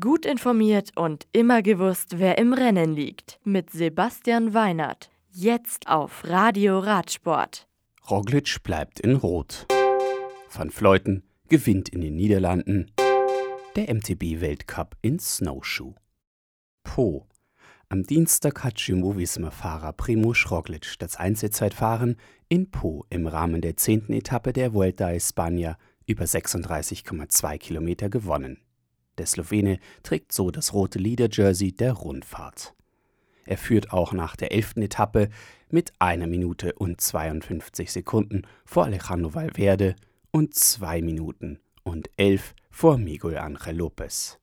Gut informiert und immer gewusst, wer im Rennen liegt. Mit Sebastian Weinert. Jetzt auf Radio Radsport. Roglic bleibt in Rot. Van Fleuten gewinnt in den Niederlanden. Der MTB-Weltcup in Snowshoe. Po. Am Dienstag hat Jumbo-Visma-Fahrer Primoz Roglic das Einzelzeitfahren in Po im Rahmen der zehnten Etappe der Vuelta a España über 36,2 Kilometer gewonnen. Der Slowene trägt so das rote Leader-Jersey der Rundfahrt. Er führt auch nach der elften Etappe mit einer Minute und 52 Sekunden vor Alejandro Valverde und zwei Minuten und elf vor Miguel Angel Lopez.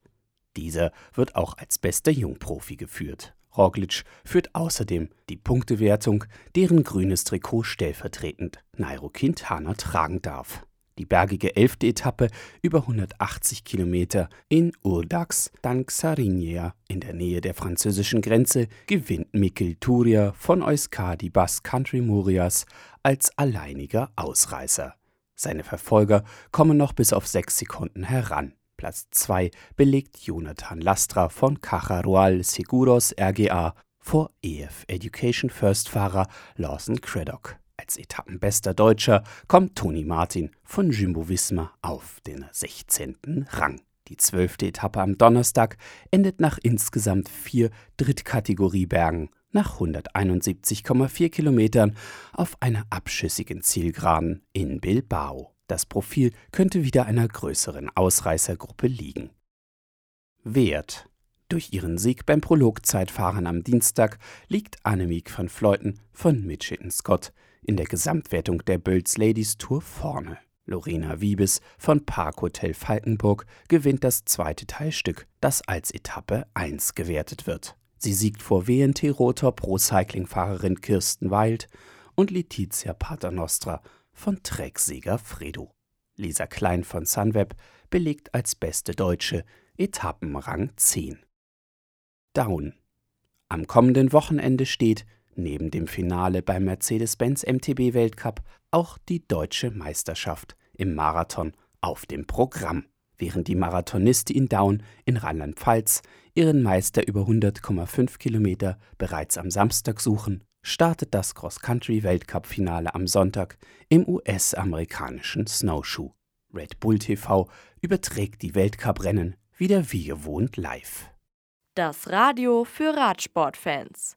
Dieser wird auch als bester Jungprofi geführt. Roglic führt außerdem die Punktewertung, deren grünes Trikot stellvertretend Nairo Quintana tragen darf. Die bergige elfte Etappe über 180 Kilometer in Urdax dank Sarinia in der Nähe der französischen Grenze gewinnt Mikel Turia von Euskadi Bass Country Murias als alleiniger Ausreißer. Seine Verfolger kommen noch bis auf sechs Sekunden heran. Platz 2 belegt Jonathan Lastra von Caja Seguros RGA vor EF Education First Fahrer Lawson Craddock. Etappenbester Deutscher kommt Toni Martin von Jumbo Visma auf den 16. Rang. Die zwölfte Etappe am Donnerstag endet nach insgesamt vier Drittkategoriebergen nach 171,4 Kilometern auf einer abschüssigen Zielgeraden in Bilbao. Das Profil könnte wieder einer größeren Ausreißergruppe liegen. Wert durch ihren Sieg beim Prologzeitfahren am Dienstag liegt Annemiek van Fleuten von Mitchelton Scott in der Gesamtwertung der Bölz Ladies Tour vorne. Lorena Wiebes von Parkhotel Falkenburg gewinnt das zweite Teilstück, das als Etappe 1 gewertet wird. Sie siegt vor WNT Rotor Pro Cycling-Fahrerin Kirsten Wild und Letizia Paternostra von Trecksieger Fredo. Lisa Klein von Sunweb belegt als beste Deutsche Etappenrang 10. Down. Am kommenden Wochenende steht neben dem Finale beim Mercedes-Benz MTB Weltcup auch die deutsche Meisterschaft im Marathon auf dem Programm. Während die Marathonistin Down in Rheinland-Pfalz ihren Meister über 100,5 Kilometer bereits am Samstag suchen, startet das Cross-Country-Weltcup-Finale am Sonntag im US-amerikanischen Snowshoe. Red Bull TV überträgt die Weltcuprennen wieder wie gewohnt live. Das Radio für Radsportfans